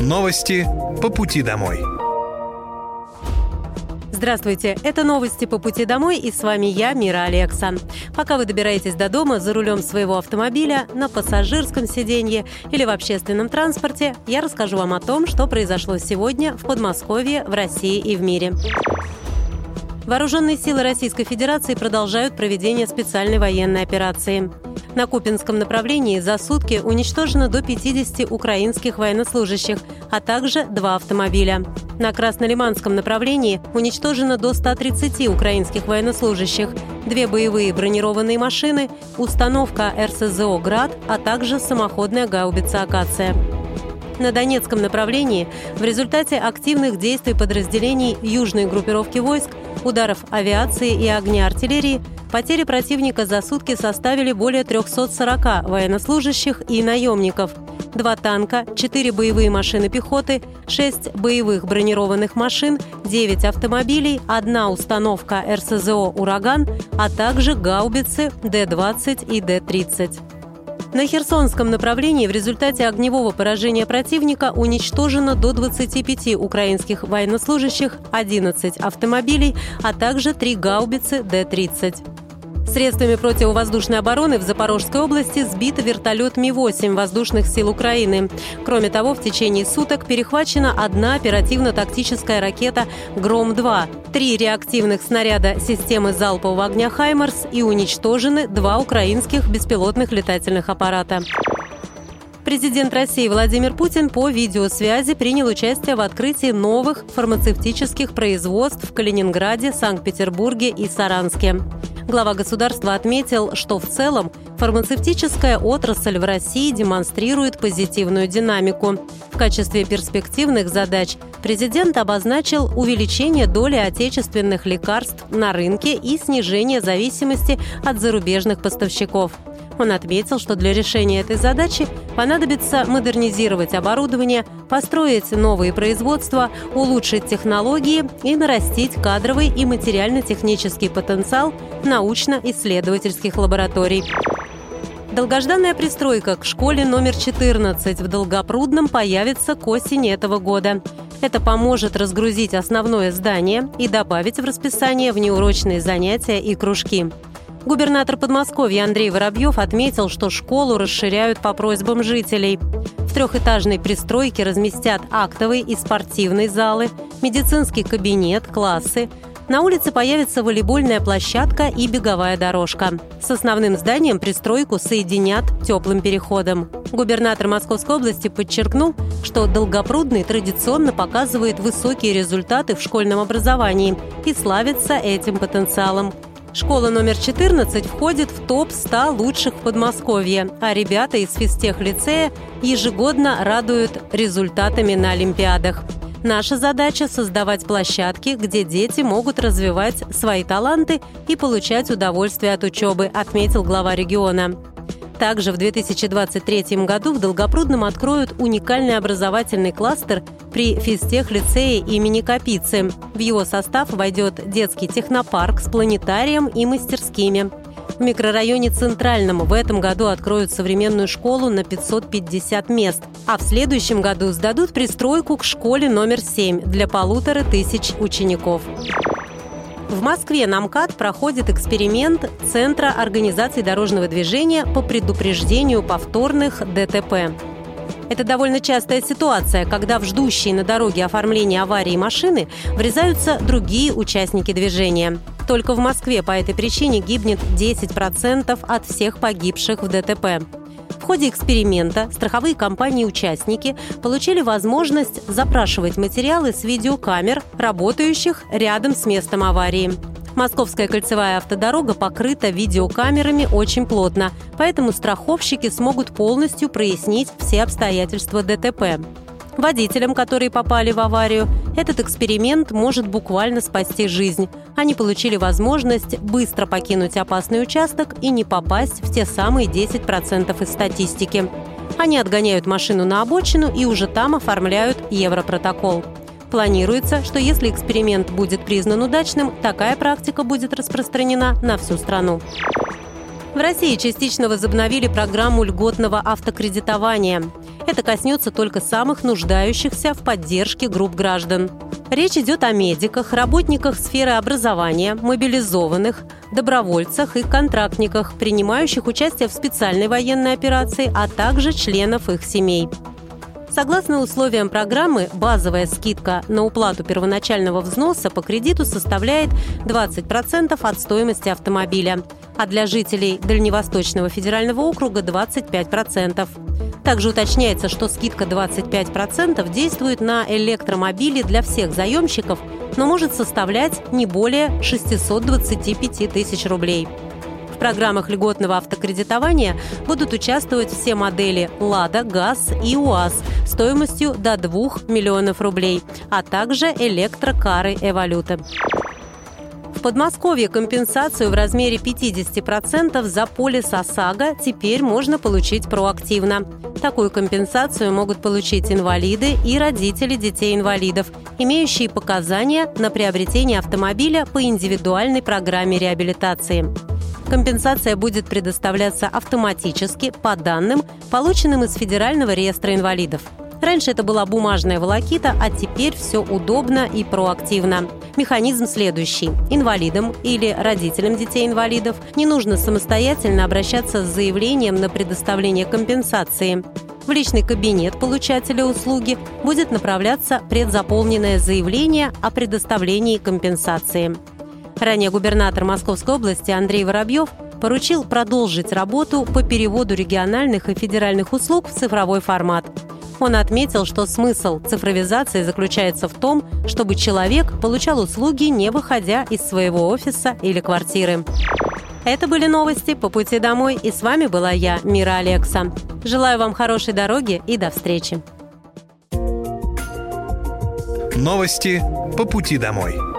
Новости по пути домой. Здравствуйте, это новости по пути домой и с вами я, Мира Алекса. Пока вы добираетесь до дома за рулем своего автомобиля, на пассажирском сиденье или в общественном транспорте, я расскажу вам о том, что произошло сегодня в Подмосковье, в России и в мире. Вооруженные силы Российской Федерации продолжают проведение специальной военной операции. На Купинском направлении за сутки уничтожено до 50 украинских военнослужащих, а также два автомобиля. На Краснолиманском направлении уничтожено до 130 украинских военнослужащих, две боевые бронированные машины, установка РСЗО «Град», а также самоходная гаубица «Акация». На Донецком направлении в результате активных действий подразделений южной группировки войск, ударов авиации и огня артиллерии потери противника за сутки составили более 340 военнослужащих и наемников. Два танка, четыре боевые машины пехоты, шесть боевых бронированных машин, девять автомобилей, одна установка РСЗО «Ураган», а также гаубицы Д-20 и Д-30. На Херсонском направлении в результате огневого поражения противника уничтожено до 25 украинских военнослужащих, 11 автомобилей, а также 3 гаубицы Д-30. Средствами противовоздушной обороны в Запорожской области сбит вертолет Ми-8 воздушных сил Украины. Кроме того, в течение суток перехвачена одна оперативно-тактическая ракета «Гром-2», три реактивных снаряда системы залпового огня «Хаймарс» и уничтожены два украинских беспилотных летательных аппарата. Президент России Владимир Путин по видеосвязи принял участие в открытии новых фармацевтических производств в Калининграде, Санкт-Петербурге и Саранске. Глава государства отметил, что в целом фармацевтическая отрасль в России демонстрирует позитивную динамику. В качестве перспективных задач президент обозначил увеличение доли отечественных лекарств на рынке и снижение зависимости от зарубежных поставщиков. Он отметил, что для решения этой задачи понадобится модернизировать оборудование, построить новые производства, улучшить технологии и нарастить кадровый и материально-технический потенциал научно-исследовательских лабораторий. Долгожданная пристройка к школе номер 14 в Долгопрудном появится к осени этого года. Это поможет разгрузить основное здание и добавить в расписание внеурочные занятия и кружки. Губернатор Подмосковья Андрей Воробьев отметил, что школу расширяют по просьбам жителей. В трехэтажной пристройке разместят актовый и спортивный залы, медицинский кабинет, классы. На улице появится волейбольная площадка и беговая дорожка. С основным зданием пристройку соединят теплым переходом. Губернатор Московской области подчеркнул, что Долгопрудный традиционно показывает высокие результаты в школьном образовании и славится этим потенциалом. Школа номер 14 входит в топ-100 лучших в Подмосковье, а ребята из физтех-лицея ежегодно радуют результатами на Олимпиадах. Наша задача – создавать площадки, где дети могут развивать свои таланты и получать удовольствие от учебы, отметил глава региона. Также в 2023 году в Долгопрудном откроют уникальный образовательный кластер при физтех-лицее имени Капицы. В его состав войдет детский технопарк с планетарием и мастерскими. В микрорайоне Центральном в этом году откроют современную школу на 550 мест, а в следующем году сдадут пристройку к школе номер 7 для полутора тысяч учеников. В Москве на МКАД проходит эксперимент Центра организации дорожного движения по предупреждению повторных ДТП. Это довольно частая ситуация, когда в ждущие на дороге оформления аварии машины врезаются другие участники движения. Только в Москве по этой причине гибнет 10% от всех погибших в ДТП. В ходе эксперимента страховые компании-участники получили возможность запрашивать материалы с видеокамер, работающих рядом с местом аварии. Московская кольцевая автодорога покрыта видеокамерами очень плотно, поэтому страховщики смогут полностью прояснить все обстоятельства ДТП. Водителям, которые попали в аварию, этот эксперимент может буквально спасти жизнь. Они получили возможность быстро покинуть опасный участок и не попасть в те самые 10% из статистики. Они отгоняют машину на обочину и уже там оформляют Европротокол. Планируется, что если эксперимент будет признан удачным, такая практика будет распространена на всю страну. В России частично возобновили программу льготного автокредитования. Это коснется только самых нуждающихся в поддержке групп граждан. Речь идет о медиках, работниках сферы образования, мобилизованных, добровольцах и контрактниках, принимающих участие в специальной военной операции, а также членов их семей. Согласно условиям программы, базовая скидка на уплату первоначального взноса по кредиту составляет 20% от стоимости автомобиля, а для жителей Дальневосточного федерального округа 25%. Также уточняется, что скидка 25% действует на электромобили для всех заемщиков, но может составлять не более 625 тысяч рублей программах льготного автокредитования будут участвовать все модели «Лада», «ГАЗ» и «УАЗ» стоимостью до 2 миллионов рублей, а также электрокары «Эволюта». В Подмосковье компенсацию в размере 50% за полис ОСАГО теперь можно получить проактивно. Такую компенсацию могут получить инвалиды и родители детей-инвалидов, имеющие показания на приобретение автомобиля по индивидуальной программе реабилитации. Компенсация будет предоставляться автоматически по данным, полученным из Федерального реестра инвалидов. Раньше это была бумажная волокита, а теперь все удобно и проактивно. Механизм следующий. Инвалидам или родителям детей-инвалидов не нужно самостоятельно обращаться с заявлением на предоставление компенсации. В личный кабинет получателя услуги будет направляться предзаполненное заявление о предоставлении компенсации. Ранее губернатор Московской области Андрей Воробьев поручил продолжить работу по переводу региональных и федеральных услуг в цифровой формат. Он отметил, что смысл цифровизации заключается в том, чтобы человек получал услуги, не выходя из своего офиса или квартиры. Это были новости по пути домой, и с вами была я, Мира Алекса. Желаю вам хорошей дороги и до встречи. Новости по пути домой.